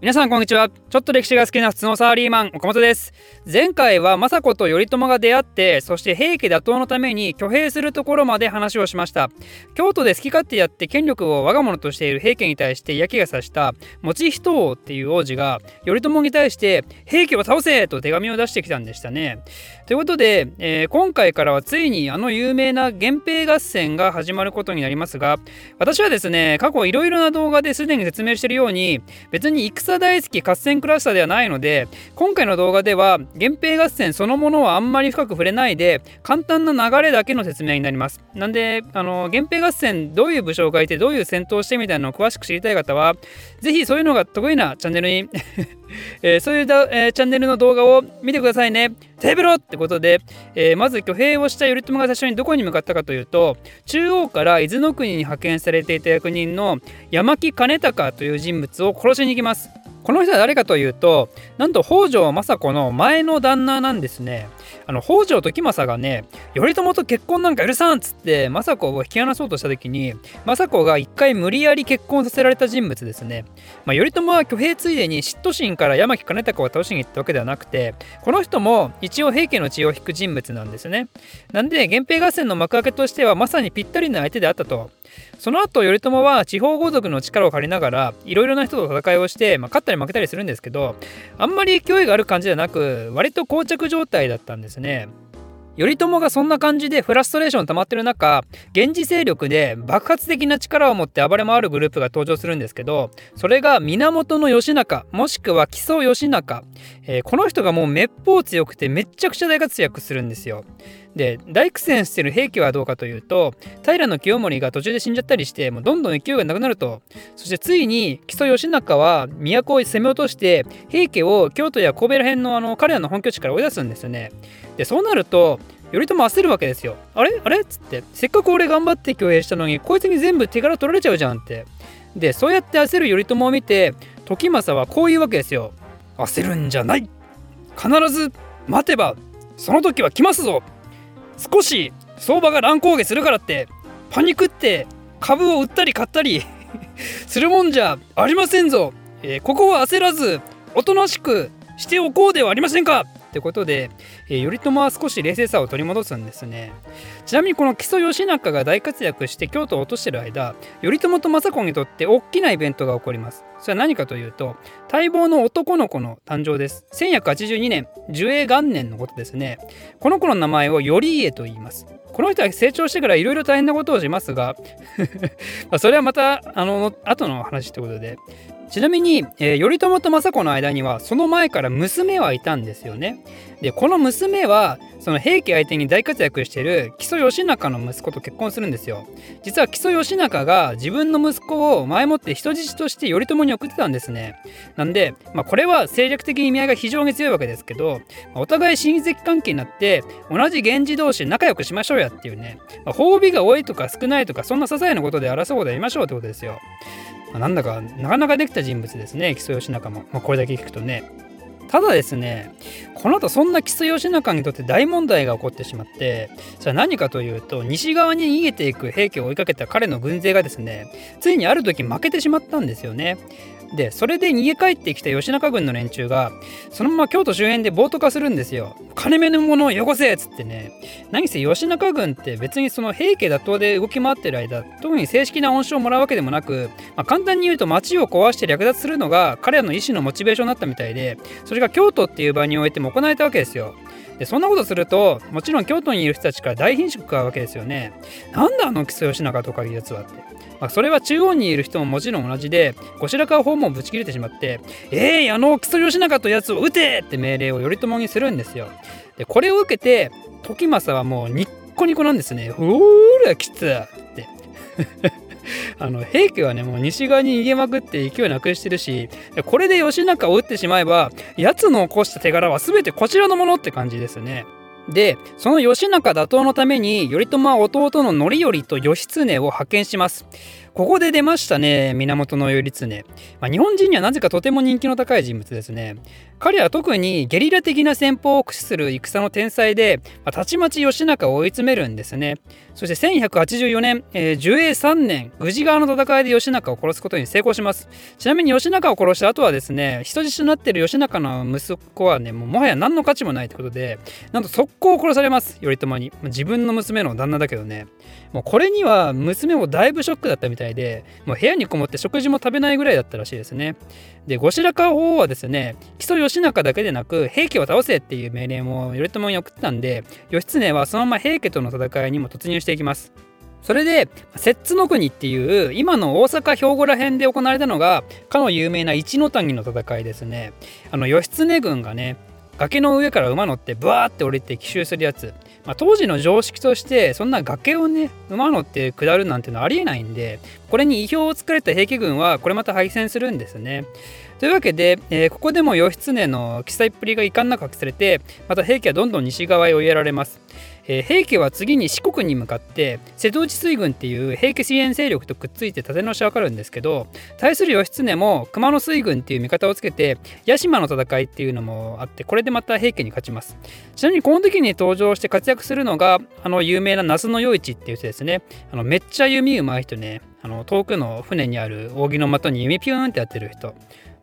皆さんこんにちは。ちょっと歴史が好きな普通のサラリーマン岡本です。前回は政子と頼朝が出会ってそして平家打倒のために挙兵するところまで話をしました。京都で好き勝手やって権力を我が物としている平家に対して嫌気がさした持人王っていう王子が頼朝に対して平家を倒せと手紙を出してきたんでしたね。ということで、えー、今回からはついにあの有名な源平合戦が始まることになりますが私はですね過去いろいろな動画ですでに説明しているように別に戦草大好き合戦クラスターではないので今回の動画では源平合戦そのものはあんまり深く触れないで簡単な流れだけの説明になります。なんであの源平合戦どういう武将がいてどういう戦闘してみたいなのを詳しく知りたい方は是非そういうのが得意なチャンネルにえー、そういうだ、えー、チャンネルの動画を見てくださいね。テーブルってことで、えー、まず挙兵をした頼朝が最初にどこに向かったかというと中央から伊豆の国に派遣されていた役人の山木兼隆という人物を殺しに行きます。この人は誰かというとなんと北条政子の前の旦那なんですね。あの北条時政がね頼朝と結婚なんか許さんっつって政子を引き離そうとした時に政子が一回無理やり結婚させられた人物ですね。まあ、頼朝は挙兵ついでに嫉妬心から山木兼隆を倒しに行ったわけではなくてこの人も一応平家の血を引く人物なんですね。なんで源平合戦の幕開けとしてはまさにぴったりな相手であったと。その後頼朝は地方豪族の力を借りながらいろいろな人と戦いをして、まあ、勝ったり負けたりするんですけどあんまり勢いがある感じじゃなく割と膠着状態だったんですね。頼朝がそんな感じでフラストレーション溜まってる中源氏勢力で爆発的な力を持って暴れ回るグループが登場するんですけどそれが源義仲もしくは木曽義仲、えー、この人がもうめっぽう強くてめっちゃくちゃ大活躍するんですよ。で大苦戦してる平家はどうかというと平清盛が途中で死んじゃったりしてもうどんどん勢いがなくなるとそしてついに木曽義仲は都を攻め落として平家を京都や神戸ら辺のあの彼らの本拠地から追い出すんですよね。でそうなると頼朝焦るわけですよ。あれ？あれ？っつってせっかく俺頑張って共栄したのにこいつに全部手柄取られちゃうじゃんって。でそうやって焦る頼朝を見て時政はこう言うわけですよ。焦るんじゃない必ず待てばその時は来ますぞ少し相場が乱高下するからってパニクって株を売ったり買ったり するもんじゃありませんぞ、えー、ここは焦らずおとなしくしておこうではありませんか？ってことで、えー、頼朝は少し冷静さを取り戻すんですね。ちなみにこの木曽義仲が大活躍して京都を落としてる間頼朝と政子にとって大きなイベントが起こります。それは何かというと待望の男の子の誕生です。1182年寿永元年のことですね。この子の名前を頼家と言います。この人は成長してからいろいろ大変なことをしますが それはまたあの後の話ってことで。ちなみに、えー、頼朝と政子の間にはその前から娘はいたんですよね。でこの娘はその平家相手に大活躍している木曽義仲の息子と結婚するんですよ。実は木曽義仲が自分の息子を前もって人質として頼朝に送ってたんですね。なんで、まあ、これは政略的意味合いが非常に強いわけですけど、まあ、お互い親戚関係になって同じ源氏同士仲良くしましょうやっていうね、まあ、褒美が多いとか少ないとかそんな些細なことで争うことやりましょうってことですよ。ま、なんだかなかなかできた人物ですね木曽義仲も、まあ、これだけ聞くとね。ただですねこの後そんな木曽義仲にとって大問題が起こってしまってそれは何かというと西側に逃げていく平家を追いかけた彼の軍勢がですねついにある時負けてしまったんですよね。でそれで逃げ帰ってきた吉中軍の連中がそのまま京都周辺で暴徒化するんですよ。金目のものをよこせっつってね。何せ吉中軍って別にその平家打倒で動き回ってる間特に正式な恩賞をもらうわけでもなく、まあ、簡単に言うと町を壊して略奪するのが彼らの意思のモチベーションになったみたいでそれが京都っていう場においても行われたわけですよ。でそんなことするともちろん京都にいる人たちから大品種食うわけですよねなんだあの木曽義仲とかいうやつはってまあ、それは中央にいる人ももちろん同じで後白河法もぶち切れてしまって「えー、あの木曽義仲とやつを撃て!」って命令を頼朝にするんですよ。でこれを受けて時政はもうニッコニコなんですね。「うーらきつ!」って あの平家はねもう西側に逃げまくって勢いなくしてるしこれで義仲を撃ってしまえば奴の起こした手柄は全てこちらのものって感じですね。でその義仲打倒のために頼朝は弟の範頼と義経を派遣しますここで出ましたね源頼経、まあ、日本人にはなぜかとても人気の高い人物ですね。彼は特にゲリラ的な戦法を駆使する戦の天才で、まあ、たちまち義仲を追い詰めるんですね。そして1184年、えー、寿永3年宇治川の戦いで義仲を殺すことに成功します。ちなみに義仲を殺した後はですね人質となっている義仲の息子はねももはや何の価値もないということでなんと速攻殺されます。頼朝に。自分の娘の旦那だけどね。もうこれには娘もだいぶショックだったみたいでもう部屋にこもって食事も食べないぐらいだったらしいですね。で後白河法皇はですね木曽義仲だけでなく平家を倒せっていう命令も頼朝に送ったんで義経はそのまま平家との戦いにも突入していきます。それで摂津の国っていう今の大阪兵庫ら辺で行われたのがかの有名な一ノ谷の戦いですね。あの義経軍がね崖の上から馬乗ってブワーって降りて奇襲するやつ、まあ、当時の常識としてそんな崖をね馬乗って下るなんてのはありえないんでこれに意表をつかれた平家軍はこれまた敗戦するんですね。というわけで、えー、ここでも義経の記載っぷりが遺憾なく隠されてまた平家はどんどん西側へ追いやられます。えー、平家は次に四国に向かって瀬戸内水軍っていう平家支援勢力とくっついて立て直し分かるんですけど対する義経も熊野水軍っていう味方をつけて屋島の戦いっていうのもあってこれでまた平家に勝ちます。ちなみにこの時に登場して活躍するのがあの有名な那須与一っていう人ですね。あのめっちゃ弓うまい人ね。あの遠くの船にある扇の的に弓ピューンってやってる人。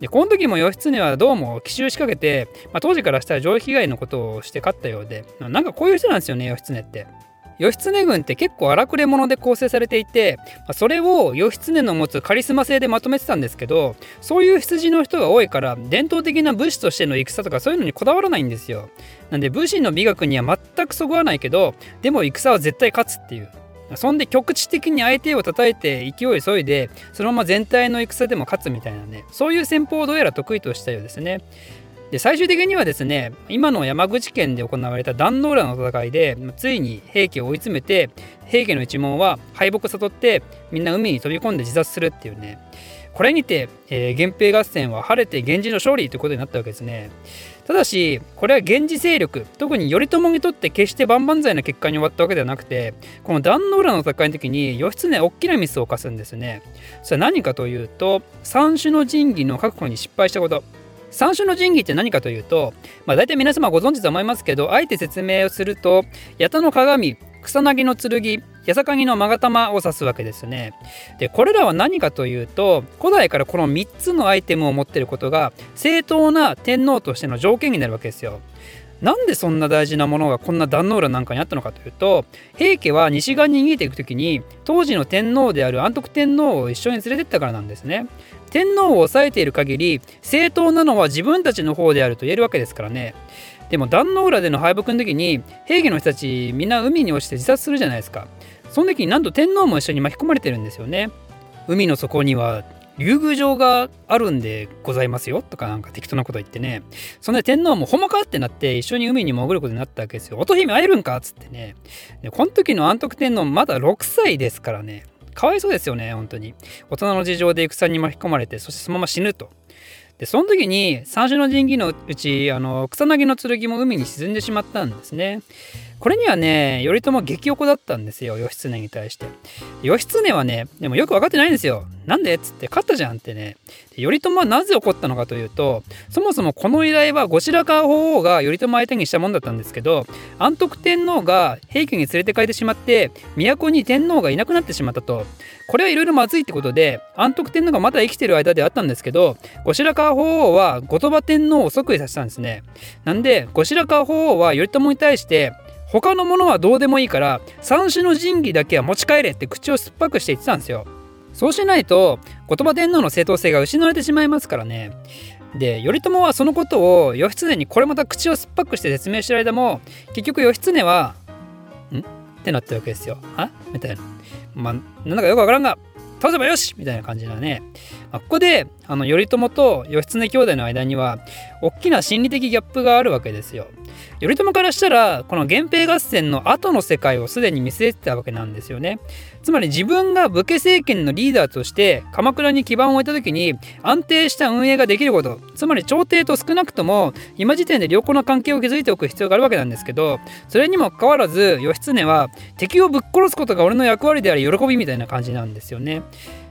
でこの時も義経はどうも奇襲しかけて、まあ、当時からしたら上被害のことをして勝ったようでなんかこういう人なんですよね義経って。義経軍って結構荒くれ者で構成されていてそれを義経の持つカリスマ性でまとめてたんですけどそういう羊の人が多いから伝統的な武士としての戦とかそういうのにこだわらないんですよなんで武士の美学には全くそぐわないけどでも戦は絶対勝つっていうそんで局地的に相手を叩いて勢い急いでそのまま全体の戦でも勝つみたいなねそういう戦法をどうやら得意としたようですね。で最終的にはですね今の山口県で行われた壇ノ浦の戦いでついに平家を追い詰めて平家の一門は敗北悟ってみんな海に飛び込んで自殺するっていうねこれにて、えー、源平合戦は晴れて源氏の勝利ということになったわけですね。ただし、これは源氏勢力、特に頼朝にとって決して万々歳な結果に終わったわけではなくて、この壇ノ浦の戦いの時に義経大きなミスを犯すんですね。それは何かというと、三種の神器の確保に失敗したこと。三種の神器って何かというと、まあ、大体皆様ご存知と思いますけど、あえて説明をすると、八田の鏡、草薙の剣、八坂木の勾玉を指すわけですね。でこれらは何かというと古代からこの3つのアイテムを持っていることが正当な天皇としての条件になるわけですよ。なんでそんな大事なものがこんな壇ノ浦なんかにあったのかというと平家は西側に逃げていく時に当時の天皇である安徳天皇を一緒に連れてったからなんですね。天皇を抑えている限り正当なのは自分たちの方であると言えるわけですからね。でも壇ノ浦での敗北の時に平家の人たちみんな海に落ちて自殺するじゃないですか。その時になんと天皇も一緒に巻き込まれてるんですよね。海の底には竜宮城があるんでございますよとかなんか適当なこと言ってね。そんで天皇もほんまかってなって一緒に海に潜ることになったわけですよ。乙姫会えるんかっつってね。でこの時の安徳天皇まだ6歳ですからね。かわいそうですよね本当に。大人の事情で戦に巻き込まれてそしてそのまま死ぬと。でその時に三種の神器のうちあの草薙の剣も海に沈んでしまったんですね。これにはね、頼朝激怒だったんですよ、義経に対して。義経はね、でもよく分かってないんですよ。なんでっつって勝ったじゃんってね。頼朝はなぜ怒ったのかというと、そもそもこの依頼は後白河法皇が頼朝相手にしたもんだったんですけど、安徳天皇が平家に連れて帰ってしまって、都に天皇がいなくなってしまったと。これはいろいろまずいってことで、安徳天皇がまだ生きてる間であったんですけど、後白河法皇は後鳥羽天皇を即位させたんですね。なんで、後白河法皇は頼朝に対して、他のものはどうでもいいから三種の神器だけは持ち帰れって口を酸っぱくして言ってたんですよそうしないと言葉天皇の正当性が失われてしまいますからねで頼朝はそのことを義経にこれまた口を酸っぱくして説明してる間も結局義経は「ん?」ってなったわけですよ。は？みたいな。まあなんだかよくわからんが倒せばよしみたいな感じだね。あ、ここであの頼朝と義経兄弟の間には大きな心理的ギャップがあるわけですよ。頼朝からしたらこの源平合戦の後の世界をすでに見据えてたわけなんですよね。つまり自分が武家政権のリーダーとして鎌倉に基盤を置いた時に安定した運営ができることつまり朝廷と少なくとも今時点で良好な関係を築いておく必要があるわけなんですけどそれにもかかわらず義経は敵をぶっ殺すことが俺の役割であり喜びみたいな感じなんですよね。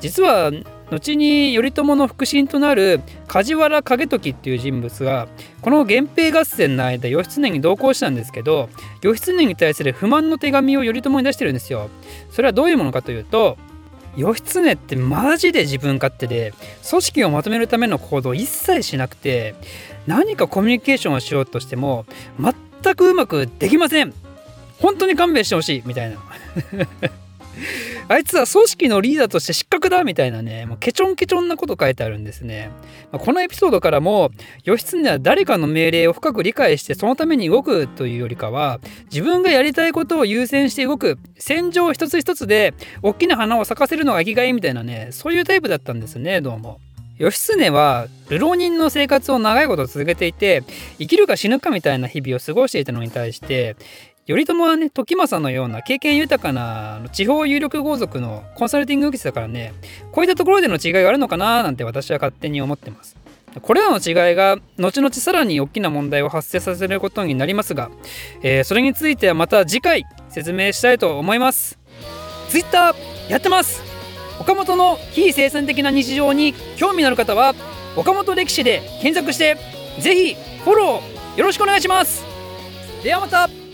実は後に頼朝の腹心となる梶原景時っていう人物がこの源平合戦の間義経に同行したんですけど義経に対する不満の手紙を頼朝に出してるんですよ。それはどういうものかというと義経ってマジで自分勝手で組織をまとめるための行動を一切しなくて何かコミュニケーションをしようとしても全くうまくできません。本当に勘弁してほしい。みたいな。あいつは組織のリーダーとして失格だみたいなね、もうケチョンケチョンなこと書いてあるんですね。まあ、このエピソードからも、義経は誰かの命令を深く理解してそのために動くというよりかは、自分がやりたいことを優先して動く、戦場一つ一つで大きな花を咲かせるのが生きがいみたいなね、そういうタイプだったんですね、どうも。義経は流浪人の生活を長いこと続けていて生きるか死ぬかみたいな日々を過ごしていたのに対して頼朝はね時政のような経験豊かな地方有力豪族のコンサルティング受けてたからねこういったところでの違いがあるのかななんて私は勝手に思ってます。これらの違いが後々さらに大きな問題を発生させることになりますが、えー、それについてはまた次回説明したいと思います。Twitter やってます。岡本の非生産的な日常に興味のある方は岡本歴史で検索してぜひフォローよろしくお願いします。ではまた。